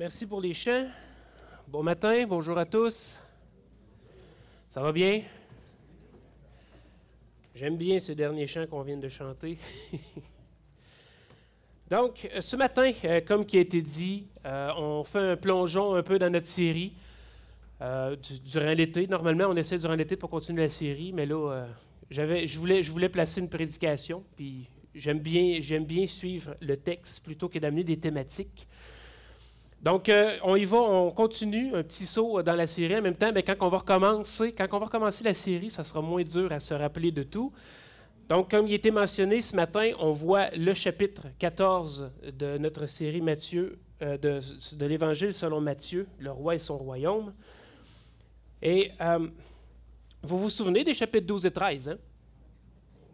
Merci pour les chants. Bon matin, bonjour à tous. Ça va bien? J'aime bien ce dernier chant qu'on vient de chanter. Donc, euh, ce matin, euh, comme qui a été dit, euh, on fait un plongeon un peu dans notre série durant l'été. Normalement, on essaie durant l'été pour continuer la série, mais là, je, voulais, placer une prédication, puis j'aime bien suivre le texte plutôt que d'amener des thématiques. Donc, on y va, on continue, un petit saut dans la série. En même temps, mais quand on va recommencer, la série, ça sera moins dur à se rappeler de tout. Donc, comme il était mentionné ce matin, on voit le chapitre 14 de notre série Matthieu, euh, de, l'Évangile selon Matthieu, le roi et son royaume. Et euh, vous vous souvenez des chapitres 12 et 13, hein?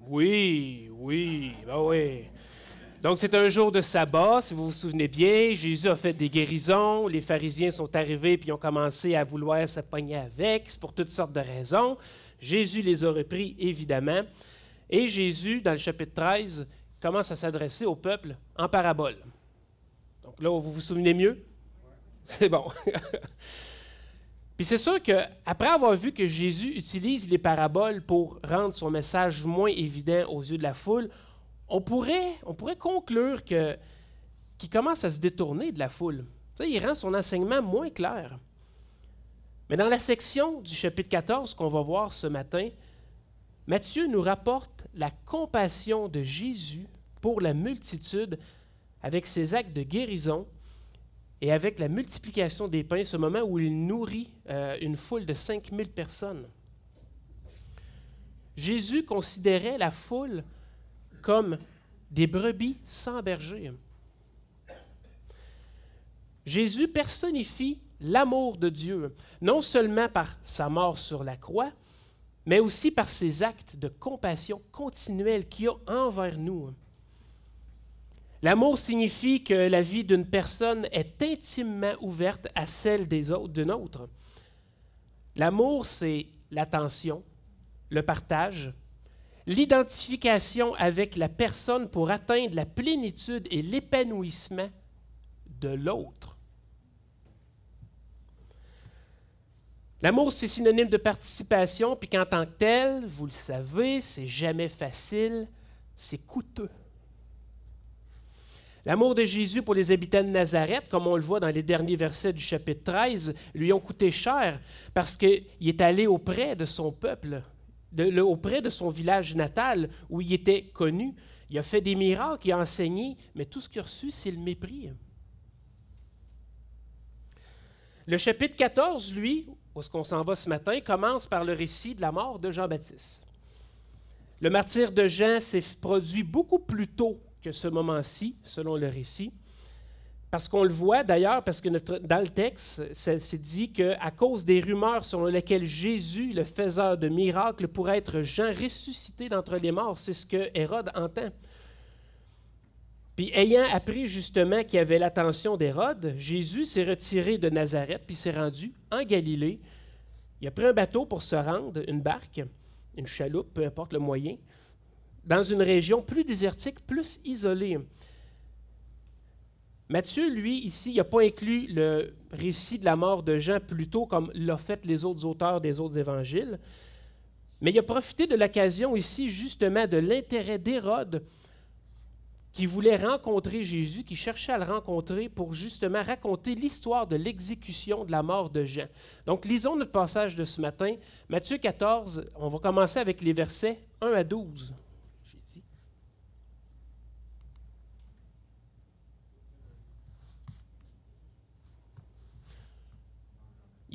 Oui, oui, ben oui. Donc, c'est un jour de sabbat, si vous vous souvenez bien. Jésus a fait des guérisons. Les pharisiens sont arrivés puis ont commencé à vouloir s'appogner avec. Pour toutes sortes de raisons. Jésus les a repris, évidemment. Et Jésus, dans le chapitre 13, commence à s'adresser au peuple en parabole. Donc là, vous vous souvenez mieux? C'est bon. Puis c'est sûr qu'après avoir vu que Jésus utilise les paraboles pour rendre son message moins évident aux yeux de la foule, on pourrait, on pourrait conclure que, qu'il commence à se détourner de la foule. il rend son enseignement moins clair. Mais dans la section du chapitre 14 qu'on va voir ce matin, Matthieu nous rapporte la compassion de Jésus pour la multitude avec ses actes de guérison et avec la multiplication des pains, ce moment où il nourrit euh, une foule de 5000 personnes. Jésus considérait la foule comme des brebis sans berger. Jésus personnifie l'amour de Dieu, non seulement par sa mort sur la croix, mais aussi par ses actes de compassion continuelle qu'il a envers nous. L'amour signifie que la vie d'une personne est intimement ouverte à celle des autres, d'une autre. L'amour, c'est l'attention, le partage, l'identification avec la personne pour atteindre la plénitude et l'épanouissement de l'autre. L'amour, c'est synonyme de participation, puis qu'en tant que tel, vous le savez, c'est jamais facile, c'est coûteux. L'amour de Jésus pour les habitants de Nazareth, comme on le voit dans les derniers versets du chapitre 13, lui ont coûté cher parce qu'il est allé auprès de son peuple, auprès de son village natal où il était connu. Il a fait des miracles, il a enseigné, mais tout ce qu'il a reçu, c'est le mépris. Le chapitre 14, lui, où est-ce qu'on s'en va ce matin, commence par le récit de la mort de Jean-Baptiste. Le martyr de Jean s'est produit beaucoup plus tôt que ce moment-ci, selon le récit, parce qu'on le voit d'ailleurs, parce que dans le texte, c'est dit qu'à cause des rumeurs selon lesquelles Jésus, le faiseur de miracles, pourrait être Jean ressuscité d'entre les morts, c'est ce que Hérode entend. Puis ayant appris justement qu'il y avait l'attention d'Hérode, Jésus s'est retiré de Nazareth puis s'est rendu en Galilée. Il a pris un bateau pour se rendre, une barque, une chaloupe, peu importe le moyen, dans une région plus désertique, plus isolée. Matthieu, lui, ici, il n'a pas inclus le récit de la mort de Jean plutôt comme l'ont fait les autres auteurs des autres évangiles, mais il a profité de l'occasion ici justement de l'intérêt d'Hérode qui voulait rencontrer Jésus, qui cherchait à le rencontrer pour justement raconter l'histoire de l'exécution de la mort de Jean. Donc, lisons notre passage de ce matin, Matthieu 14, on va commencer avec les versets 1 à 12. J'ai dit.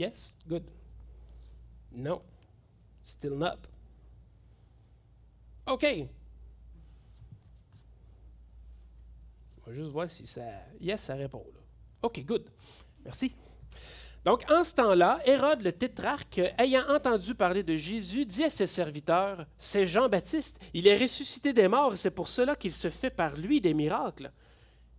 Yes? Good. No. Still not. OK. On va juste voir si ça. Yes, ça répond. OK, good. Merci. Donc, en ce temps-là, Hérode le tétrarque, ayant entendu parler de Jésus, dit à ses serviteurs C'est Jean-Baptiste, il est ressuscité des morts, et c'est pour cela qu'il se fait par lui des miracles.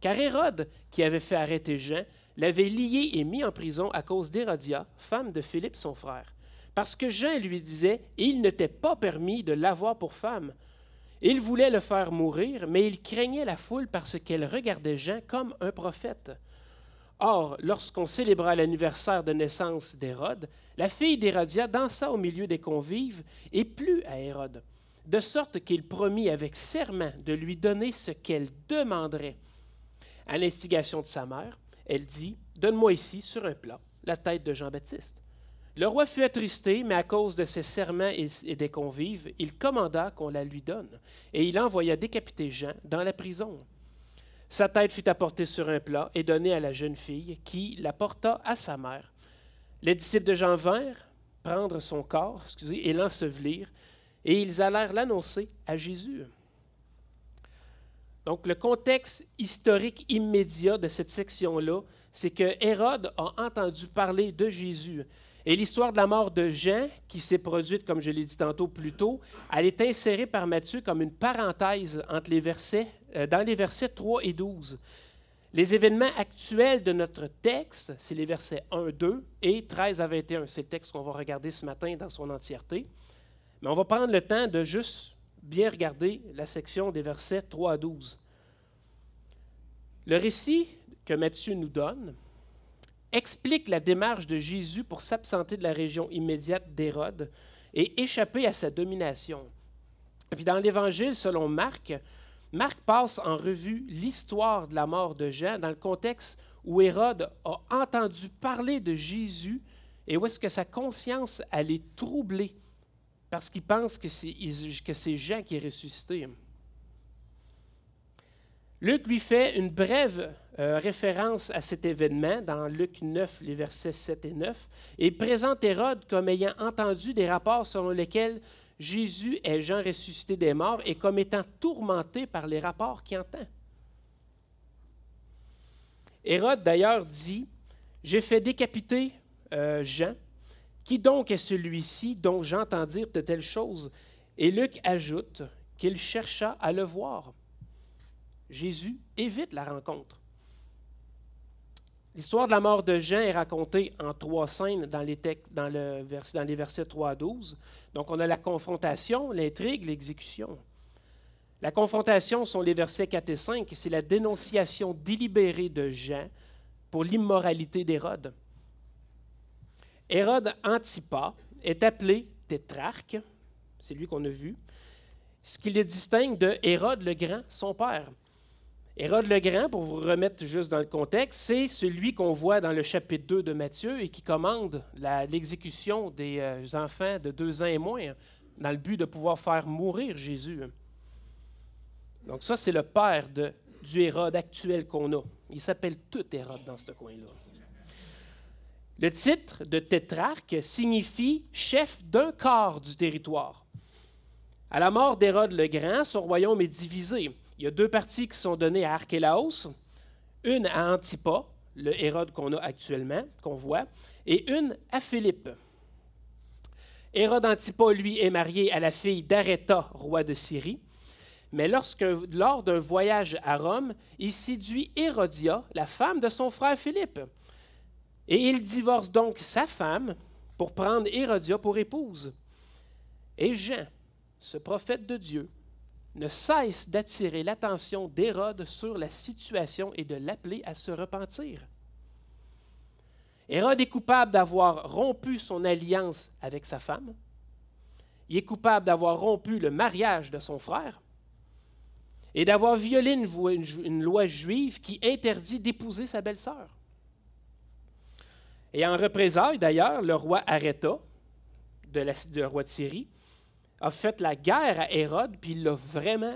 Car Hérode, qui avait fait arrêter Jean, l'avait lié et mis en prison à cause d'Hérodia, femme de Philippe son frère. Parce que Jean lui disait Il ne t'est pas permis de l'avoir pour femme. Il voulait le faire mourir, mais il craignait la foule parce qu'elle regardait Jean comme un prophète. Or, lorsqu'on célébra l'anniversaire de naissance d'Hérode, la fille d'Hérodia dansa au milieu des convives et plut à Hérode, de sorte qu'il promit avec serment de lui donner ce qu'elle demanderait. À l'instigation de sa mère, elle dit Donne-moi ici, sur un plat, la tête de Jean-Baptiste. Le roi fut attristé, mais à cause de ses serments et des convives, il commanda qu'on la lui donne, et il envoya décapiter Jean dans la prison. Sa tête fut apportée sur un plat et donnée à la jeune fille, qui la porta à sa mère. Les disciples de Jean vinrent prendre son corps excusez, et l'ensevelir, et ils allèrent l'annoncer à Jésus. Donc le contexte historique immédiat de cette section-là, c'est que Hérode a entendu parler de Jésus. Et l'histoire de la mort de Jean, qui s'est produite, comme je l'ai dit tantôt plus tôt, elle est insérée par Matthieu comme une parenthèse euh, dans les versets 3 et 12. Les événements actuels de notre texte, c'est les versets 1, 2 et 13 à 21. C'est le texte qu'on va regarder ce matin dans son entièreté. Mais on va prendre le temps de juste bien regarder la section des versets 3 à 12. Le récit que Matthieu nous donne, explique la démarche de Jésus pour s'absenter de la région immédiate d'Hérode et échapper à sa domination. Puis dans l'Évangile, selon Marc, Marc passe en revue l'histoire de la mort de Jean dans le contexte où Hérode a entendu parler de Jésus et où est-ce que sa conscience allait troubler parce qu'il pense que c'est Jean qui est ressuscité. Luc lui fait une brève euh, référence à cet événement dans Luc 9, les versets 7 et 9, et présente Hérode comme ayant entendu des rapports selon lesquels Jésus est Jean ressuscité des morts et comme étant tourmenté par les rapports qu'il entend. Hérode d'ailleurs dit, J'ai fait décapiter euh, Jean. Qui donc est celui-ci dont j'entends dire de telles choses? Et Luc ajoute qu'il chercha à le voir. Jésus évite la rencontre. L'histoire de la mort de Jean est racontée en trois scènes dans les, dans les versets 3 à 12. Donc, on a la confrontation, l'intrigue, l'exécution. La confrontation sont les versets 4 et 5, c'est la dénonciation délibérée de Jean pour l'immoralité d'Hérode. Hérode Antipas est appelé tétrarque, c'est lui qu'on a vu, ce qui le distingue de Hérode le Grand, son père. Hérode le Grand, pour vous remettre juste dans le contexte, c'est celui qu'on voit dans le chapitre 2 de Matthieu et qui commande l'exécution des euh, enfants de deux ans et moins dans le but de pouvoir faire mourir Jésus. Donc ça, c'est le père du Hérode actuel qu'on a. Il s'appelle tout Hérode dans ce coin-là. Le titre de tétrarque signifie chef d'un quart du territoire. À la mort d'Hérode le Grand, son royaume est divisé. Il y a deux parties qui sont données à Archélaos, une à Antipas, le Hérode qu'on a actuellement, qu'on voit, et une à Philippe. Hérode Antipas, lui, est marié à la fille d'Aréta, roi de Syrie. Mais lors d'un voyage à Rome, il séduit Hérodia, la femme de son frère Philippe. Et il divorce donc sa femme pour prendre Hérodia pour épouse. Et Jean, ce prophète de Dieu, ne cesse d'attirer l'attention d'Hérode sur la situation et de l'appeler à se repentir. Hérode est coupable d'avoir rompu son alliance avec sa femme. Il est coupable d'avoir rompu le mariage de son frère et d'avoir violé une, loi juive qui interdit d'épouser sa belle-sœur. Et en représailles, d'ailleurs, le roi Aréta, de le roi de Syrie, a fait la guerre à Hérode, puis il l'a vraiment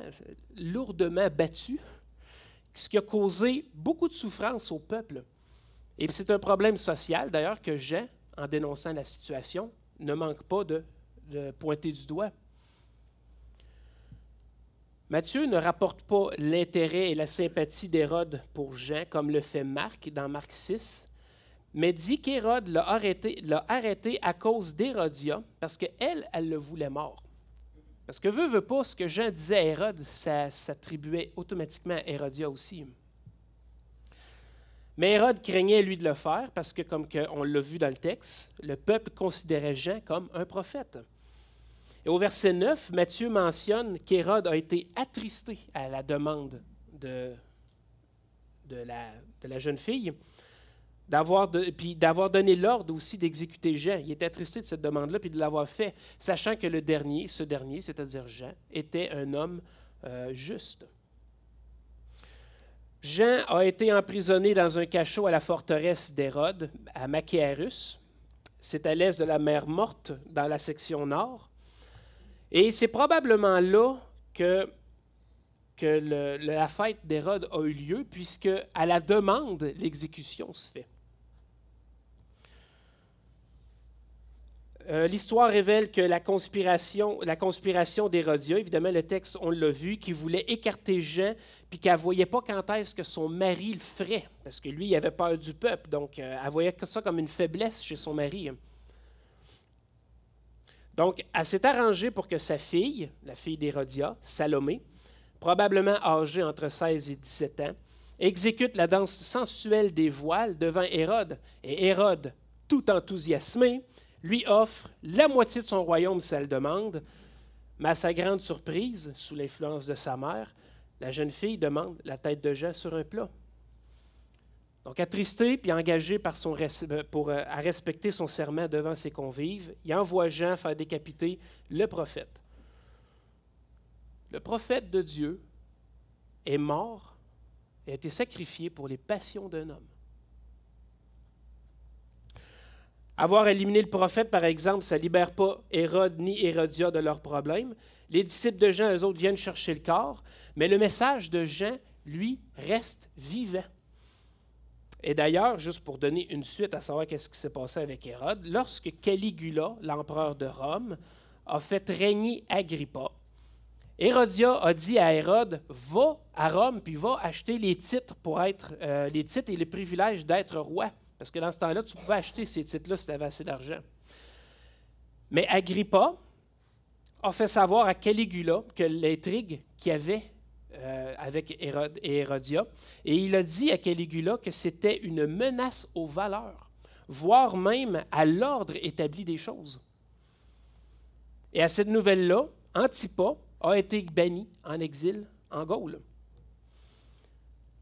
lourdement battu, ce qui a causé beaucoup de souffrance au peuple. Et c'est un problème social, d'ailleurs, que Jean, en dénonçant la situation, ne manque pas de, de pointer du doigt. Matthieu ne rapporte pas l'intérêt et la sympathie d'Hérode pour Jean, comme le fait Marc dans Marc 6, mais dit qu'Hérode l'a arrêté, à cause d'Hérodia, parce qu'elle, elle le voulait mort. Parce que veut, veut pas, ce que Jean disait à Hérode, ça s'attribuait automatiquement à Hérodia aussi. Mais Hérode craignait, lui, de le faire parce que, comme on l'a vu dans le texte, le peuple considérait Jean comme un prophète. Et au verset 9, Matthieu mentionne qu'Hérode a été attristé à la demande de la jeune fille. D'avoir donné l'ordre aussi d'exécuter Jean. Il était attristé de cette demande-là, puis de l'avoir fait, sachant que le dernier, ce dernier, c'est-à-dire Jean, était un homme euh, juste. Jean a été emprisonné dans un cachot à la forteresse d'Hérode, à Machéarus. C'est à l'est de la mer Morte, dans la section nord. Et c'est probablement là que, que la fête d'Hérode a eu lieu, puisque à la demande, l'exécution se fait. Euh, l'histoire révèle que la conspiration, la conspiration d'Hérodia, évidemment, le texte, on l'a vu, qui voulait écarter Jean, puis qu'elle ne voyait pas quand est-ce que son mari le ferait, parce que lui, il avait peur du peuple, donc euh, elle voyait ça comme une faiblesse chez son mari. Donc, elle s'est arrangée pour que sa fille, la fille d'Hérodia, Salomé, probablement âgée entre 16 et 17 ans, exécute la danse sensuelle des voiles devant Hérode. Et Hérode, tout enthousiasmé, lui offre la moitié de son royaume si elle demande, mais à sa grande surprise, sous l'influence de sa mère, la jeune fille demande la tête de Jean sur un plat. Donc, attristé puis engagé par son, euh, pour, euh, à respecter son serment devant ses convives, il envoie Jean faire décapiter le prophète. Le prophète de Dieu est mort et a été sacrifié pour les passions d'un homme. Avoir éliminé le prophète, par exemple, ça ne libère pas Hérode ni Hérodia de leurs problèmes. Les disciples de Jean, eux autres, viennent chercher le corps, mais le message de Jean, lui, reste vivant. Et d'ailleurs, juste pour donner une suite à savoir qu'est-ce qui s'est passé avec Hérode, lorsque Caligula, l'empereur de Rome, a fait régner Agrippa, Hérodia a dit à Hérode Va à Rome puis va acheter les titres pour être euh, les titres et les privilèges d'être roi. Parce que dans ce temps-là, tu pouvais acheter ces titres-là si tu avais assez d'argent. Mais Agrippa a fait savoir à Caligula que l'intrigue qu'il y avait euh, avec Hérode Hérodia, et il a dit à Caligula que c'était une menace aux valeurs, voire même à l'ordre établi des choses. Et à cette nouvelle-là, Antipas a été banni en exil en Gaule.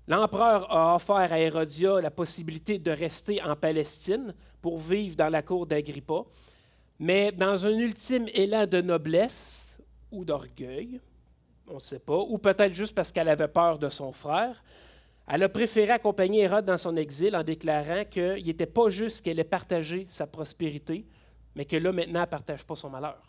L'empereur a offert à Hérodia la possibilité de rester en Palestine pour vivre dans la cour d'Agrippa, mais dans un ultime élan de noblesse ou d'orgueil, on ne sait pas, ou peut-être juste parce qu'elle avait peur de son frère, elle a préféré accompagner Hérode dans son exil en déclarant qu'il n'était pas juste qu'elle ait partagé sa prospérité, mais que là maintenant elle ne partage pas son malheur.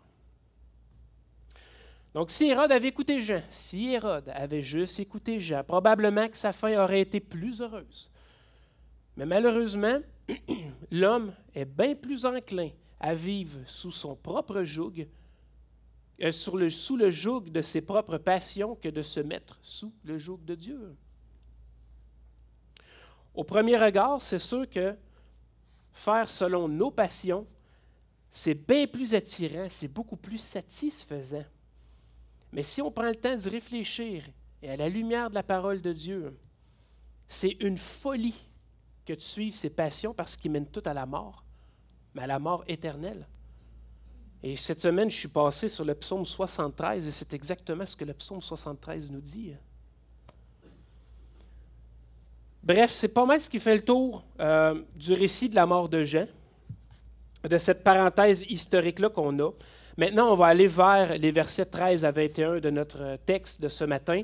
Donc, si Hérode avait écouté Jean, si Hérode avait juste écouté Jean, probablement que sa fin aurait été plus heureuse. Mais malheureusement, l'homme est bien plus enclin à vivre sous son propre joug, euh, sous le joug de ses propres passions, que de se mettre sous le joug de Dieu. Au premier regard, c'est sûr que faire selon nos passions, c'est bien plus attirant, c'est beaucoup plus satisfaisant. Mais si on prend le temps d'y réfléchir et à la lumière de la parole de Dieu, c'est une folie que tu suives ces passions parce qu'ils mènent tout à la mort, mais à la mort éternelle. Et cette semaine, je suis passé sur le psaume 73 et c'est exactement ce que le psaume 73 nous dit. Bref, c'est pas mal ce qui fait le tour euh, du récit de la mort de Jean, de cette parenthèse historique-là qu'on a. Maintenant, on va aller vers les versets 13 à 21 de notre texte de ce matin.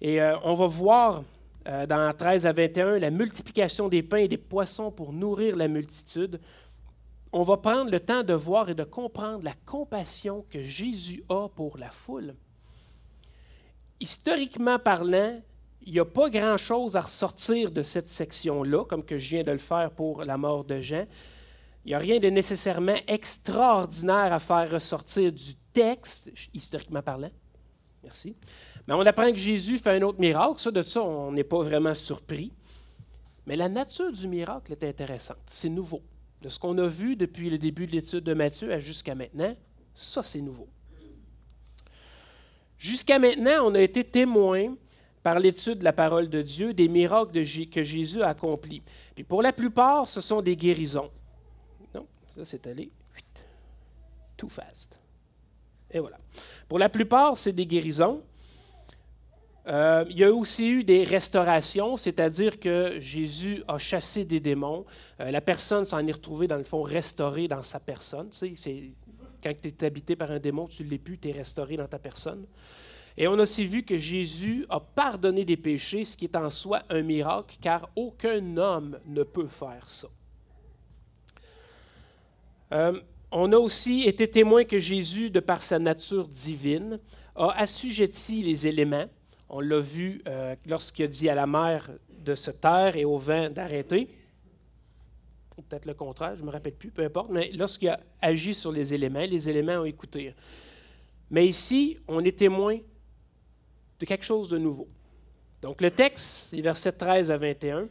Et euh, on va voir euh, dans 13 à 21 la multiplication des pains et des poissons pour nourrir la multitude. On va prendre le temps de voir et de comprendre la compassion que Jésus a pour la foule. Historiquement parlant, il n'y a pas grand-chose à ressortir de cette section-là, comme que je viens de le faire pour la mort de Jean. Il n'y a rien de nécessairement extraordinaire à faire ressortir du texte, historiquement parlant. Merci. Mais on apprend que Jésus fait un autre miracle. Ça, de ça, on n'est pas vraiment surpris. Mais la nature du miracle est intéressante. C'est nouveau. De ce qu'on a vu depuis le début de l'étude de Matthieu jusqu'à maintenant, ça, c'est nouveau. Jusqu'à maintenant, on a été témoin par l'étude de la parole de Dieu des miracles que Jésus a accomplis. Pour la plupart, ce sont des guérisons. Ça, c'est allé too fast. Et voilà. Pour la plupart, c'est des guérisons. Euh, il y a aussi eu des restaurations, c'est-à-dire que Jésus a chassé des démons. Euh, la personne s'en est retrouvée, dans le fond, restaurée dans sa personne. Quand tu es habité par un démon, tu ne l'es plus, tu es restauré dans ta personne. Et on a aussi vu que Jésus a pardonné des péchés, ce qui est en soi un miracle, car aucun homme ne peut faire ça. Euh, on a aussi été témoin que Jésus, de par sa nature divine, a assujetti les éléments. On l'a vu euh, lorsqu'il a dit à la mer de se taire et au vent d'arrêter. Peut-être le contraire, je ne me rappelle plus, peu importe. Mais lorsqu'il a agi sur les éléments, les éléments ont écouté. Mais ici, on est témoin de quelque chose de nouveau. Donc le texte, c'est versets 13 à 21.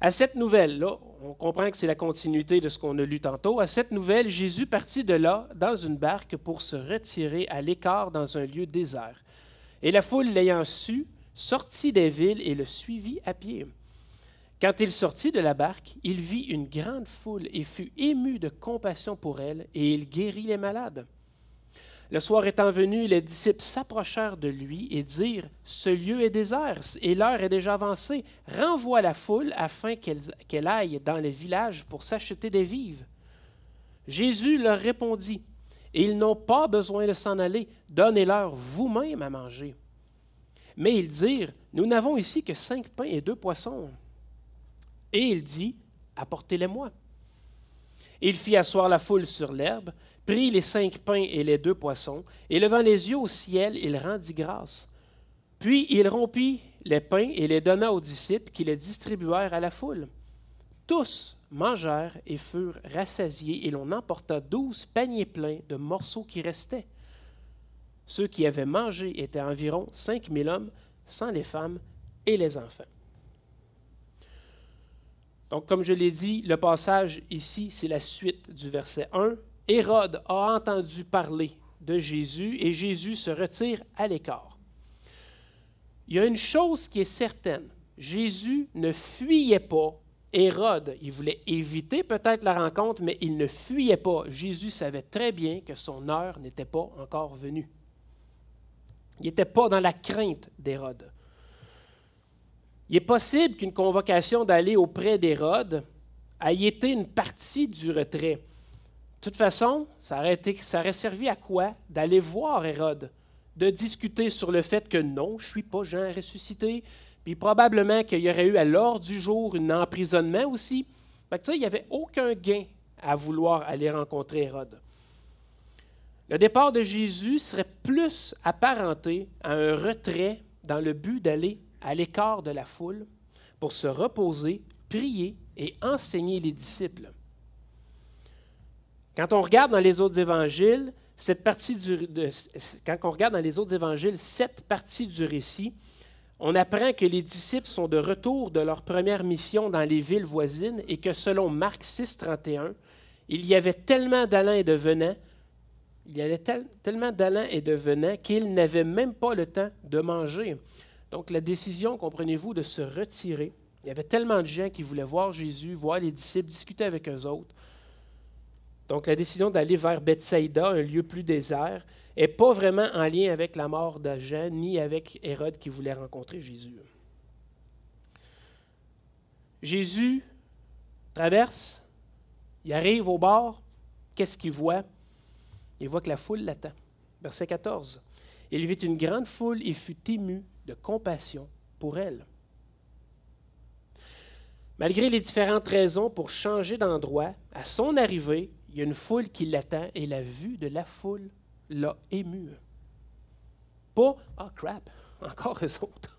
À cette nouvelle-là, on comprend que c'est la continuité de ce qu'on a lu tantôt. À cette nouvelle, Jésus partit de là dans une barque pour se retirer à l'écart dans un lieu désert. Et la foule l'ayant su, sortit des villes et le suivit à pied. Quand il sortit de la barque, il vit une grande foule et fut ému de compassion pour elle, et il guérit les malades. Le soir étant venu, les disciples s'approchèrent de lui et dirent Ce lieu est désert et l'heure est déjà avancée. Renvoie la foule afin qu'elle aille dans les villages pour s'acheter des vives. Jésus leur répondit Ils n'ont pas besoin de s'en aller. Donnez-leur vous-même à manger. Mais ils dirent Nous n'avons ici que cinq pains et deux poissons. Et il dit Apportez-les-moi. Il fit asseoir la foule sur l'herbe prit les cinq pains et les deux poissons, et levant les yeux au ciel, il rendit grâce. Puis il rompit les pains et les donna aux disciples qui les distribuèrent à la foule. Tous mangèrent et furent rassasiés, et l'on emporta douze paniers pleins de morceaux qui restaient. Ceux qui avaient mangé étaient environ cinq mille hommes, sans les femmes et les enfants. Donc, comme je l'ai dit, le passage ici, c'est la suite du verset 1 Hérode a entendu parler de Jésus et Jésus se retire à l'écart. Il y a une chose qui est certaine, Jésus ne fuyait pas Hérode. Il voulait éviter peut-être la rencontre, mais il ne fuyait pas. Jésus savait très bien que son heure n'était pas encore venue. Il n'était pas dans la crainte d'Hérode. Il est possible qu'une convocation d'aller auprès d'Hérode ait été une partie du retrait. De toute façon, ça aurait, servi à quoi D'aller voir Hérode, de discuter sur le fait que non, je ne suis pas Jean ressuscité, puis probablement qu'il y aurait eu à l'ordre du jour un emprisonnement aussi. il n'y avait aucun gain à vouloir aller rencontrer Hérode. Le départ de Jésus serait plus apparenté à un retrait dans le but d'aller à l'écart de la foule pour se reposer, prier et enseigner les disciples. Quand on regarde dans les autres évangiles, cette partie du, récit, on apprend que les disciples sont de retour de leur première mission dans les villes voisines et que selon Marc 6, 31, il y avait tellement d'Alain et de venants, il y avait tellement d'Alain et de venants qu'ils n'avaient même pas le temps de manger. Donc la décision, comprenez-vous, de se retirer, il y avait tellement de gens qui voulaient voir Jésus, voir les disciples, discuter avec eux autres, donc la décision d'aller vers Bethsaïda, un lieu plus désert, n'est pas vraiment en lien avec la mort de ni avec Hérode qui voulait rencontrer Jésus. Jésus traverse, il arrive au bord, qu'est-ce qu'il voit? Il voit que la foule l'attend. Verset 14. Il vit une grande foule et fut ému de compassion pour elle. Malgré les différentes raisons pour changer d'endroit, à son arrivée, il y a une foule qui l'attend et la vue de la foule l'a ému. Pas Ah oh, crap, encore eux autres.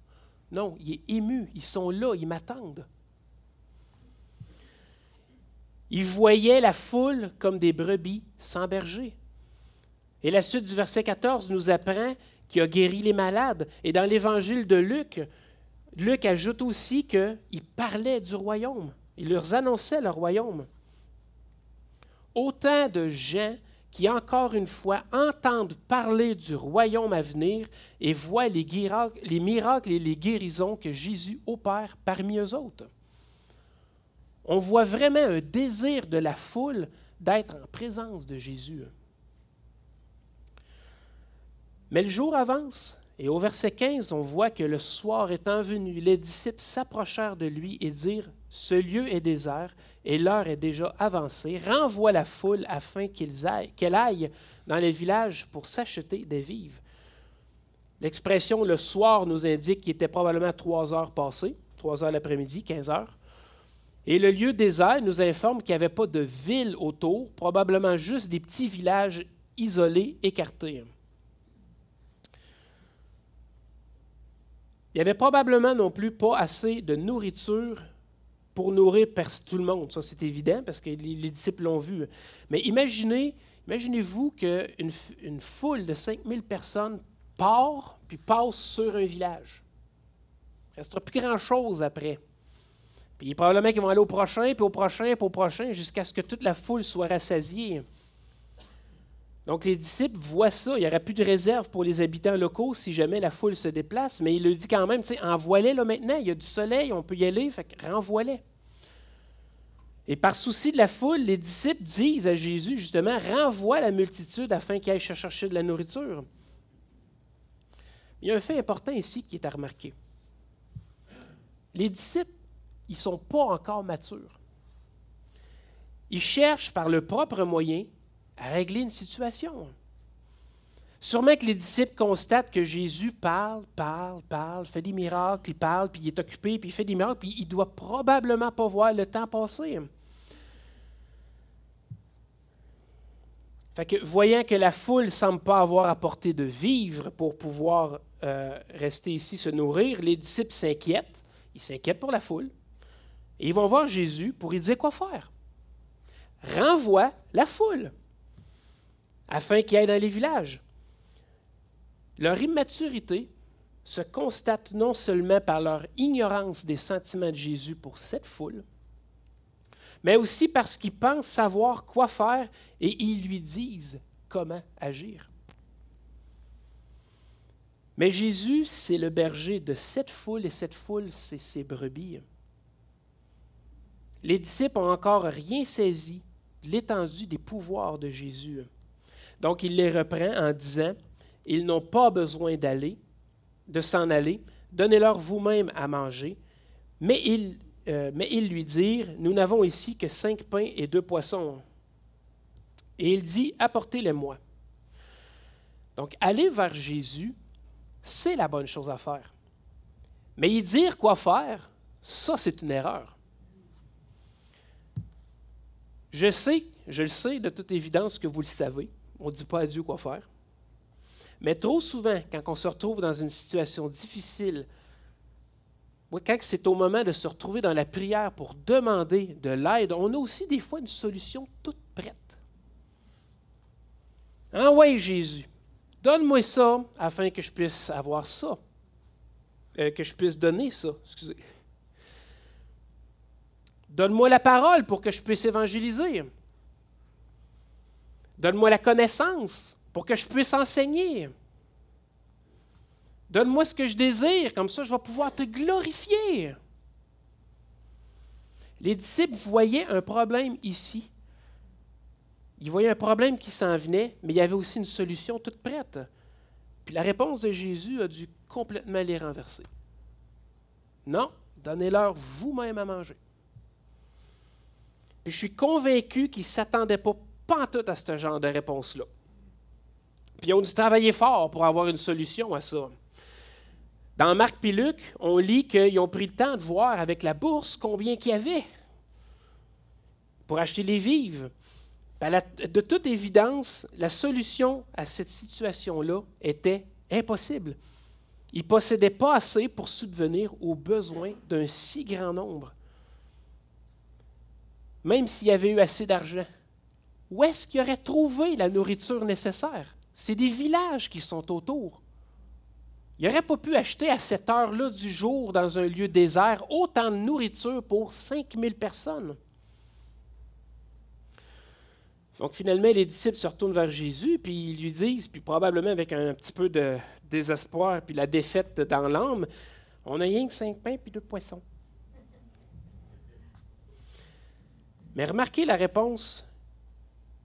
Non, il est ému, ils sont là, ils m'attendent. Il voyait la foule comme des brebis sans berger. Et la suite du verset 14 nous apprend qu'il a guéri les malades. Et dans l'évangile de Luc, Luc ajoute aussi qu'il parlait du royaume. Il leur annonçait le royaume autant de gens qui, encore une fois, entendent parler du royaume à venir et voient les, les miracles et les guérisons que Jésus opère parmi eux autres. On voit vraiment un désir de la foule d'être en présence de Jésus. Mais le jour avance Et au verset 15, on voit que le soir étant venu, les disciples s'approchèrent de lui et dirent, Ce lieu est désert et l'heure est déjà avancée, renvoie la foule afin qu'elle aille dans les villages pour s'acheter des vives. L'expression le soir nous indique qu'il était probablement trois heures passées, trois heures l'après-midi, 15 heures. Et le lieu désert nous informe qu'il n'y avait pas de ville autour, probablement juste des petits villages isolés, écartés. Il n'y avait probablement non plus pas assez de nourriture pour nourrir tout le monde. Ça, c'est évident parce que les, disciples l'ont vu. Mais imaginez, imaginez-vous qu'une une foule de 5000 personnes part puis passe sur un village. Il ne restera plus grand-chose après. Puis probablement qu'ils vont aller au prochain, puis au prochain, puis au prochain, jusqu'à ce que toute la foule soit rassasiée. Donc les disciples voient ça. Il n'y aurait plus de réserve pour les habitants locaux si jamais la foule se déplace, mais il le dit quand même, tu sais, envoie-les là maintenant, il y a du soleil, on peut y aller, fait que renvoie-les. Et par souci de la foule, les disciples disent à Jésus, justement, renvoie la multitude afin qu'il aille chercher de la nourriture. Il y a un fait important ici qui est à remarquer. Les disciples, ils ne sont pas encore matures. Ils cherchent par le propre moyen à régler une situation. Sûrement que les disciples constatent que Jésus parle, parle, parle, fait des miracles, il parle, puis il est occupé, puis il fait des miracles, puis il ne doit probablement pas voir le temps passer. Fait que, voyant que la foule ne semble pas avoir apporté de vivres pour pouvoir euh, rester ici, se nourrir, les disciples s'inquiètent. Ils s'inquiètent pour la foule. Et ils vont voir Jésus pour lui dire quoi faire. Renvoie la foule afin qu'ils aillent dans les villages. Leur immaturité se constate non seulement par leur ignorance des sentiments de Jésus pour cette foule, mais aussi parce qu'ils pensent savoir quoi faire et ils lui disent comment agir. Mais Jésus, c'est le berger de cette foule et cette foule, c'est ses brebis. Les disciples n'ont encore rien saisi de l'étendue des pouvoirs de Jésus. Donc il les reprend en disant, ils n'ont pas besoin d'aller, de s'en aller, donnez-leur vous-même à manger. Mais ils, euh, mais ils lui dirent, nous n'avons ici que cinq pains et deux poissons. Et il dit, apportez-les-moi. Donc aller vers Jésus, c'est la bonne chose à faire. Mais y dire quoi faire, ça c'est une erreur. Je sais, je le sais de toute évidence que vous le savez, on ne dit pas à Dieu quoi faire. Mais trop souvent, quand on se retrouve dans une situation difficile, quand c'est au moment de se retrouver dans la prière pour demander de l'aide, on a aussi des fois une solution toute prête. Ah ouais, Jésus, donne-moi ça afin que je puisse avoir ça, euh, que je puisse donner ça, excusez. Donne-moi la parole pour que je puisse évangéliser. Donne-moi la connaissance pour que je puisse enseigner. Donne-moi ce que je désire, comme ça je vais pouvoir te glorifier. Les disciples voyaient un problème ici. Ils voyaient un problème qui s'en venait, mais il y avait aussi une solution toute prête. Puis la réponse de Jésus a dû complètement les renverser. Non, donnez-leur vous-même à manger. Je suis convaincu qu'ils ne s'attendaient pas pas tout à ce genre de réponse-là. Puis ils ont dû travailler fort pour avoir une solution à ça. Dans Marc et Luc, on lit qu'ils ont pris le temps de voir avec la bourse combien qu'il y avait pour acheter les vives. Ben, de toute évidence, la solution à cette situation-là était impossible. Ils ne possédaient pas assez pour subvenir aux besoins d'un si grand nombre. Même s'il y avait eu assez d'argent où est-ce qu'il aurait trouvé la nourriture nécessaire? C'est des villages qui sont autour. Il n'aurait pas pu acheter à cette heure-là du jour, dans un lieu désert, autant de nourriture pour 5000 personnes. Donc finalement, les disciples se retournent vers Jésus, puis ils lui disent, puis probablement avec un petit peu de désespoir, puis la défaite dans l'âme, on a rien que cinq pains puis deux poissons. Mais remarquez la réponse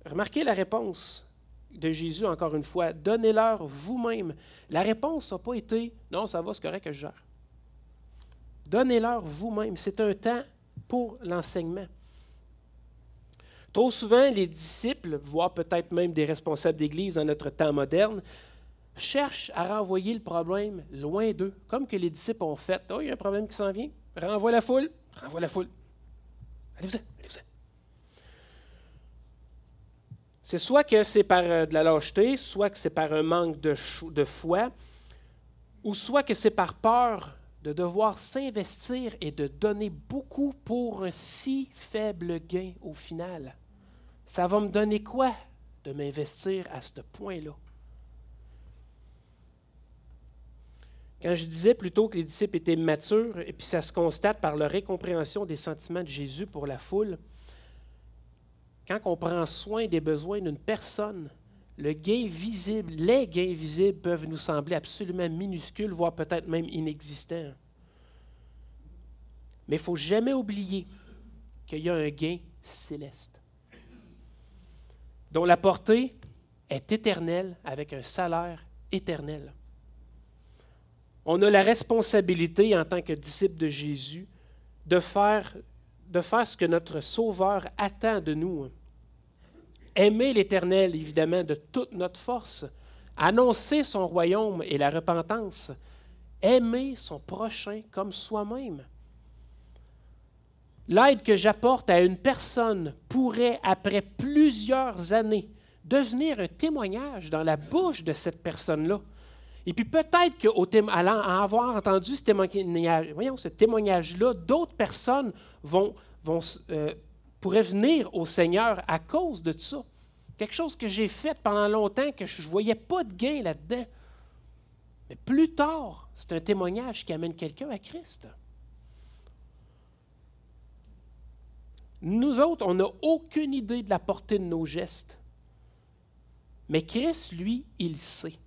Remarquez la réponse de Jésus, encore une fois, donnez-leur vous-même. La réponse n'a pas été non, ça va, c'est correct que je gère. Donnez-leur vous-même. C'est un temps pour l'enseignement. Trop souvent, les disciples, voire peut-être même des responsables d'Église dans notre temps moderne, cherchent à renvoyer le problème loin d'eux, comme que les disciples ont fait. Oh, il y a un problème qui s'en vient. Renvoie la foule. Renvoie la foule. Allez-vous-en. C'est soit que c'est par euh, de la lâcheté, soit que c'est par un manque de, de foi, ou soit que c'est par peur de devoir s'investir et de donner beaucoup pour un si faible gain au final. Ça va me donner quoi de m'investir à ce point-là? Quand je disais plutôt que les disciples étaient matures, et puis ça se constate par leur incompréhension des sentiments de Jésus pour la foule, quand on prend soin des besoins d'une personne, le gain visible, les gains visibles peuvent nous sembler absolument minuscules, voire peut-être même inexistants. Mais il ne faut jamais oublier qu'il y a un gain céleste, dont la portée est éternelle avec un salaire éternel. On a la responsabilité en tant que disciple de Jésus de faire de faire ce que notre Sauveur attend de nous. Aimer l'Éternel, évidemment, de toute notre force. Annoncer son royaume et la repentance. Aimer son prochain comme soi-même. L'aide que j'apporte à une personne pourrait, après plusieurs années, devenir un témoignage dans la bouche de cette personne-là. Et puis peut-être qu'en avoir entendu ce témoignage, ce témoignage-là, d'autres personnes vont, vont, euh, pourraient venir au Seigneur à cause de ça. Quelque chose que j'ai fait pendant longtemps, que je ne voyais pas de gain là-dedans. Mais plus tard, c'est un témoignage qui amène quelqu'un à Christ. Nous autres, on n'a aucune idée de la portée de nos gestes. Mais Christ, lui, il sait.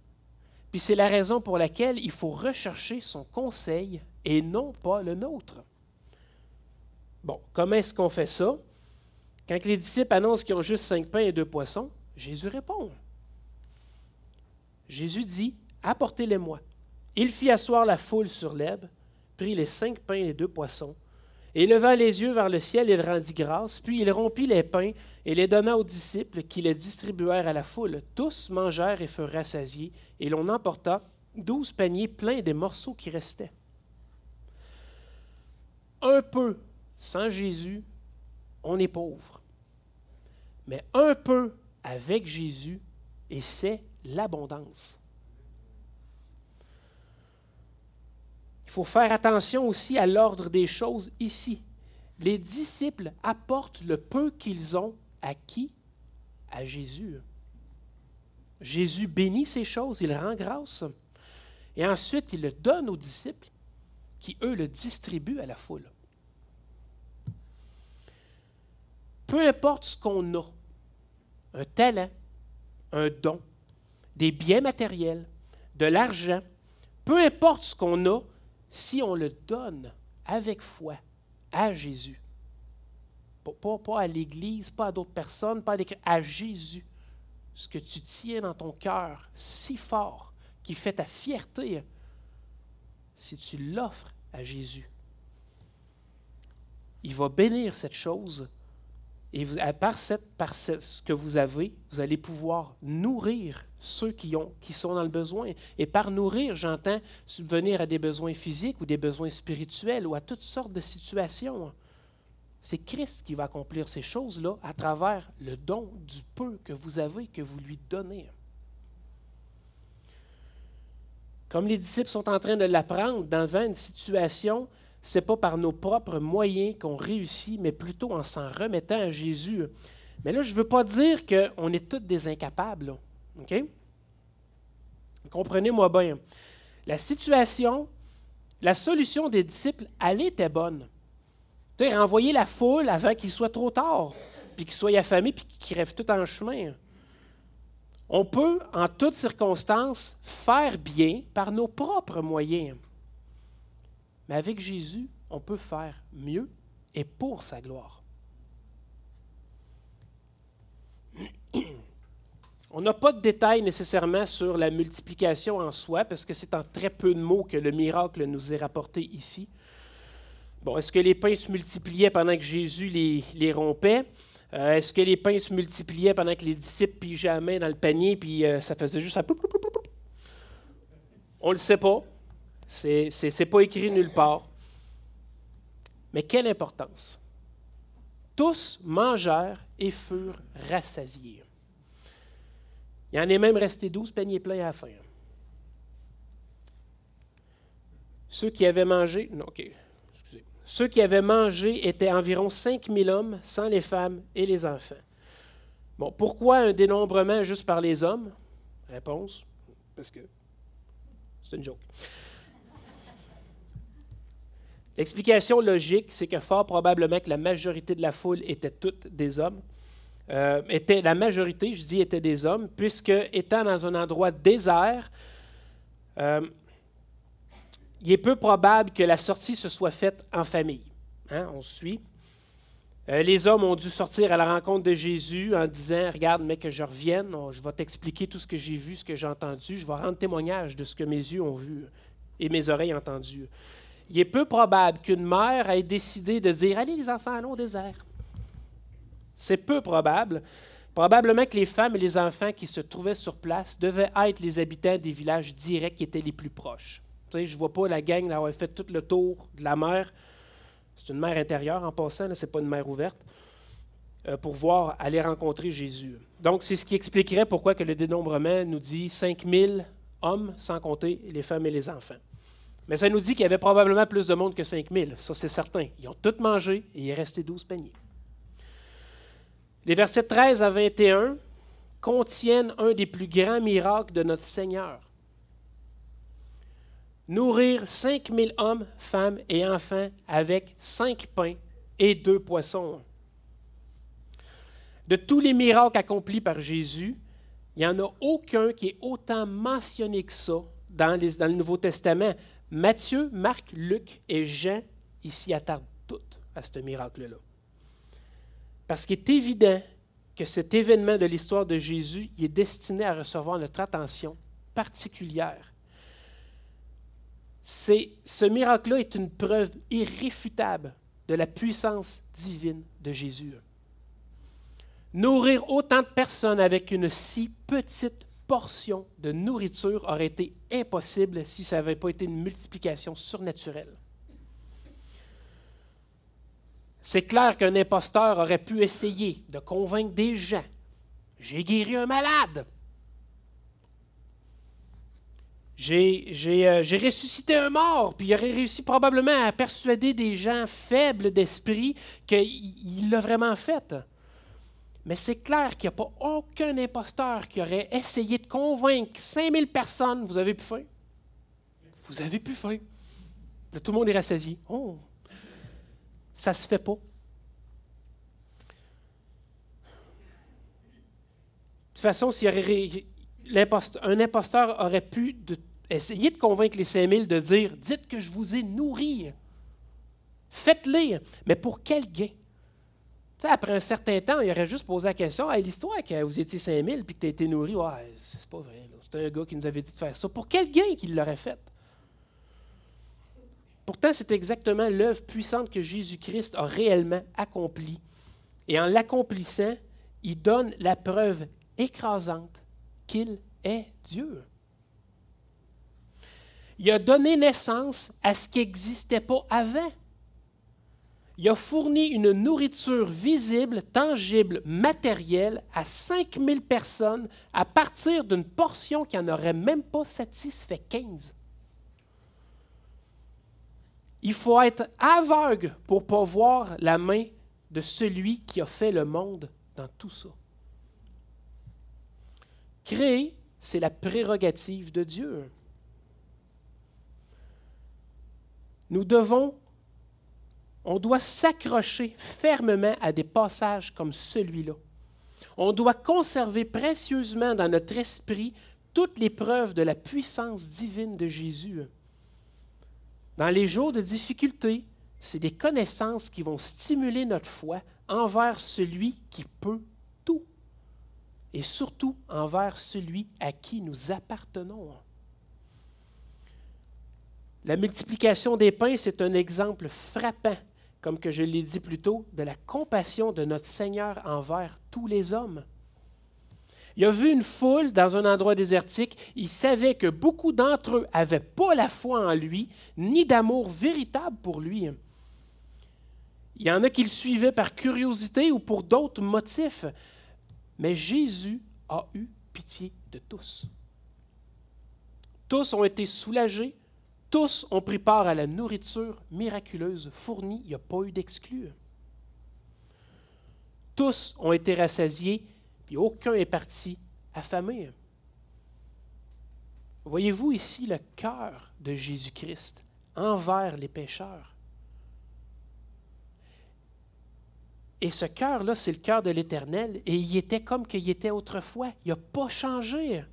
Puis c'est la raison pour laquelle il faut rechercher son conseil et non pas le nôtre. Bon, comment est-ce qu'on fait ça? Quand les disciples annoncent qu'ils ont juste cinq pains et deux poissons, Jésus répond. Jésus dit, apportez-les-moi. Il fit asseoir la foule sur l'herbe, prit les cinq pains et les deux poissons, et levant les yeux vers le ciel, il rendit grâce, puis il rompit les pains et les donna aux disciples qui les distribuèrent à la foule. Tous mangèrent et furent rassasiés, et l'on emporta douze paniers pleins des morceaux qui restaient. Un peu sans Jésus, on est pauvre. Mais un peu avec Jésus, et c'est l'abondance. Il faut faire attention aussi à l'ordre des choses ici. Les disciples apportent le peu qu'ils ont à qui? À Jésus. Jésus bénit ces choses, il rend grâce. Et ensuite, il le donne aux disciples qui, eux, le distribuent à la foule. Peu importe ce qu'on a, un talent, un don, des biens matériels, de l'argent, peu importe ce qu'on a, si on le donne avec foi à Jésus, pas, à l'Église, pas à d'autres personnes, pas à, à Jésus, ce que tu tiens dans ton cœur si fort, qui fait ta fierté, si tu l'offres à Jésus, il va bénir cette chose et par, cette, par ce que vous avez, vous allez pouvoir nourrir ceux qui, ont, qui sont dans le besoin. Et par nourrir, j'entends subvenir à des besoins physiques ou des besoins spirituels ou à toutes sortes de situations. C'est Christ qui va accomplir ces choses-là à travers le don du peu que vous avez, que vous lui donnez. Comme les disciples sont en train de l'apprendre dans une situation n'est pas par nos propres moyens qu'on réussit, mais plutôt en s'en remettant à Jésus. Mais là, je ne veux pas dire qu'on est tous des incapables. Comprenez-moi bien. La situation, la solution des disciples, elle était bonne. Tu renvoyer la foule avant qu'il soit trop tard, puis qu'il soit affamé, puis qu'il crève tout en chemin. On peut, en toutes circonstances, faire bien par nos propres moyens. Mais avec Jésus, on peut faire mieux et pour sa gloire. On n'a pas de détails nécessairement sur la multiplication en soi, parce que c'est en très peu de mots que le miracle nous est rapporté ici. Bon, est-ce que les pains se multipliaient pendant que Jésus les, rompait? Euh, est-ce que les pains se multipliaient pendant que les disciples pigeaient la main dans le panier, puis euh, ça faisait juste un On ne le sait pas. C'est n'est pas écrit nulle part. Mais quelle importance! Tous mangèrent et furent rassasiés. Il en est même resté douze paniers pleins à la fin. Ceux qui avaient mangé, non, ok. Ceux qui avaient mangé étaient environ 5000 hommes, sans les femmes et les enfants. Bon, pourquoi un dénombrement juste par les hommes? Réponse, parce que c'est une joke. L'explication logique, c'est que fort probablement que la majorité de la foule était toutes des hommes. Euh, était, la majorité, je dis, était des hommes, puisque étant dans un endroit désert, euh, il est peu probable que la sortie se soit faite en famille. Hein, on suit. Euh, les hommes ont dû sortir à la rencontre de Jésus en disant Regarde, mais que je revienne, je vais t'expliquer tout ce que j'ai vu, ce que j'ai entendu, je vais rendre témoignage de ce que mes yeux ont vu et mes oreilles entendu. Il est peu probable qu'une mère ait décidé de dire Allez, les enfants, allons au désert. C'est peu probable. Probablement que les femmes et les enfants qui se trouvaient sur place devaient être les habitants des villages directs qui étaient les plus proches. Je ne vois pas la gang d'avoir fait tout le tour de la mer. C'est une mer intérieure en passant, ce n'est pas une mer ouverte, euh, pour voir aller rencontrer Jésus. Donc, c'est ce qui expliquerait pourquoi que le dénombrement nous dit 5000 hommes, sans compter les femmes et les enfants. Mais ça nous dit qu'il y avait probablement plus de monde que 5000, ça c'est certain. Ils ont tous mangé et il est resté 12 paniers. Les versets 13 à 21 contiennent un des plus grands miracles de notre Seigneur. Nourrir 5000 hommes, femmes et enfants avec cinq pains et deux poissons. De tous les miracles accomplis par Jésus, il n'y en a aucun qui est autant mentionné que ça dans, dans le Nouveau Testament. Matthieu, Marc, Luc et Jean, ici attardent toutes à ce miracle-là. Parce qu'il est évident que cet événement de l'histoire de Jésus est destiné à recevoir notre attention particulière. Ce miracle-là est une preuve irréfutable de la puissance divine de Jésus. Nourrir autant de personnes avec une si petite portion de nourriture aurait été impossible si ça n'avait pas été une multiplication surnaturelle. C'est clair qu'un imposteur aurait pu essayer de convaincre des gens. J'ai guéri un malade. J'ai euh, ressuscité un mort, puis il aurait réussi probablement à persuader des gens faibles d'esprit qu'il l'a vraiment fait. Mais c'est clair qu'il n'y a pas aucun imposteur qui aurait essayé de convaincre 5000 personnes, vous avez plus faim? Vous avez plus faim. tout le monde est rassasié. Oh, ça se fait pas. De toute façon, s'il un imposteur aurait pu essayer de convaincre les 5000 de dire Dites que je vous ai nourri. Faites-les. Mais pour quel gain? Après un certain temps, il aurait juste posé la question l'histoire que vous étiez 5000 puis que tu as été nourri, ouais, c'est pas vrai. C'est un gars qui nous avait dit de faire ça. Pour quel gain qu'il l'aurait fait? Pourtant, c'est exactement l'œuvre puissante que Jésus-Christ a réellement accomplie. Et en l'accomplissant, il donne la preuve écrasante qu'il est Dieu. Il a donné naissance à ce qui n'existait pas avant. Il a fourni une nourriture visible, tangible, matérielle à 5000 personnes à partir d'une portion qui n'en aurait même pas satisfait 15. Il faut être aveugle pour pas voir la main de celui qui a fait le monde dans tout ça. Créer, c'est la prérogative de Dieu. Nous devons, on doit s'accrocher fermement à des passages comme celui-là. On doit conserver précieusement dans notre esprit toutes les preuves de la puissance divine de Jésus. Dans les jours de difficulté, c'est des connaissances qui vont stimuler notre foi envers celui qui peut tout et surtout envers celui à qui nous appartenons. La multiplication des pains, c'est un exemple frappant, comme que je l'ai dit plus tôt, de la compassion de notre Seigneur envers tous les hommes. Il a vu une foule dans un endroit désertique. Il savait que beaucoup d'entre eux n'avaient pas la foi en lui, ni d'amour véritable pour lui. Il y en a qui le suivaient par curiosité ou pour d'autres motifs. Mais Jésus a eu pitié de tous. Tous ont été soulagés, tous ont pris part à la nourriture miraculeuse fournie, il n'y a pas eu d'exclus. Tous ont été rassasiés, puis aucun est parti affamé. Voyez-vous ici le cœur de Jésus-Christ envers les pécheurs? Et ce cœur-là, c'est le cœur de l'Éternel, et il était comme qu'il était autrefois. Il n'a pas changé.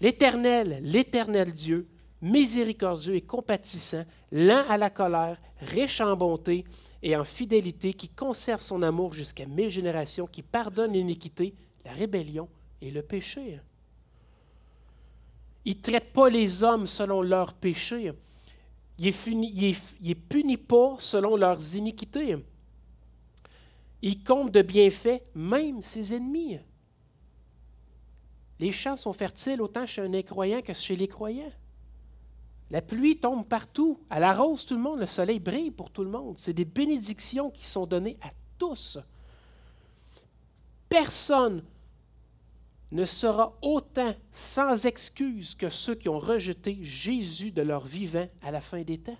L'Éternel, l'Éternel Dieu, miséricordieux et compatissant, lent à la colère, riche en bonté et en fidélité, qui conserve son amour jusqu'à mille générations, qui pardonne l'iniquité, la rébellion et le péché. Il ne traite pas les hommes selon leurs péchés. Il ne est, puni pas selon leurs iniquités. Il compte de bienfaits même ses ennemis. Les champs sont fertiles autant chez un incroyant que chez les croyants. La pluie tombe partout, elle arrose tout le monde, le soleil brille pour tout le monde. C'est des bénédictions qui sont données à tous. Personne ne sera autant sans excuse que ceux qui ont rejeté Jésus de leur vivant à la fin des temps.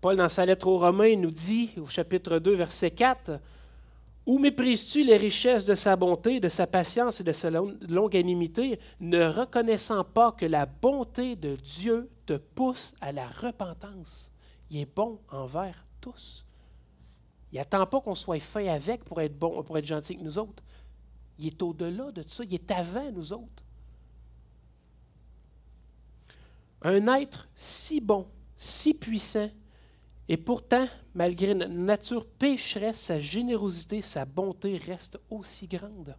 Paul, dans sa lettre aux Romains, nous dit, au chapitre 2, verset 4, Où méprises-tu les richesses de sa bonté, de sa patience et de sa longanimité, ne reconnaissant pas que la bonté de Dieu te pousse à la repentance? Il est bon envers tous. Il n'attend pas qu'on soit fin avec pour être bon, pour être gentil avec nous autres. Il est au-delà de ça. Il est avant nous autres. Un être si bon, si puissant, et pourtant, malgré notre nature pécheresse, sa générosité, sa bonté restent aussi grandes.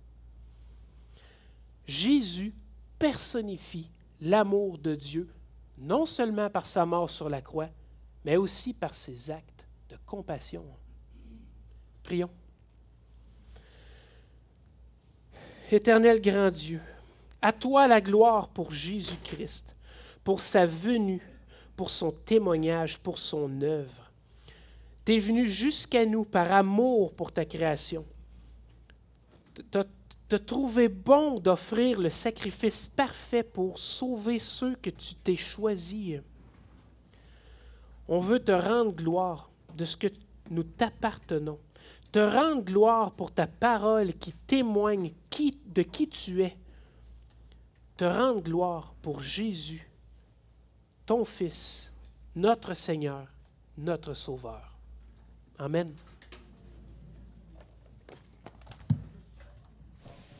Jésus personnifie l'amour de Dieu, non seulement par sa mort sur la croix, mais aussi par ses actes de compassion. Prions. Éternel grand Dieu, à toi la gloire pour Jésus-Christ, pour sa venue, pour son témoignage, pour son œuvre. Tu es venu jusqu'à nous par amour pour ta création. Tu as trouvé bon d'offrir le sacrifice parfait pour sauver ceux que tu t'es choisis. On veut te rendre gloire de ce que nous t'appartenons te rendre gloire pour ta parole qui témoigne de qui tu es. Te rendre gloire pour Jésus, ton Fils, notre Seigneur, notre Sauveur. Amen.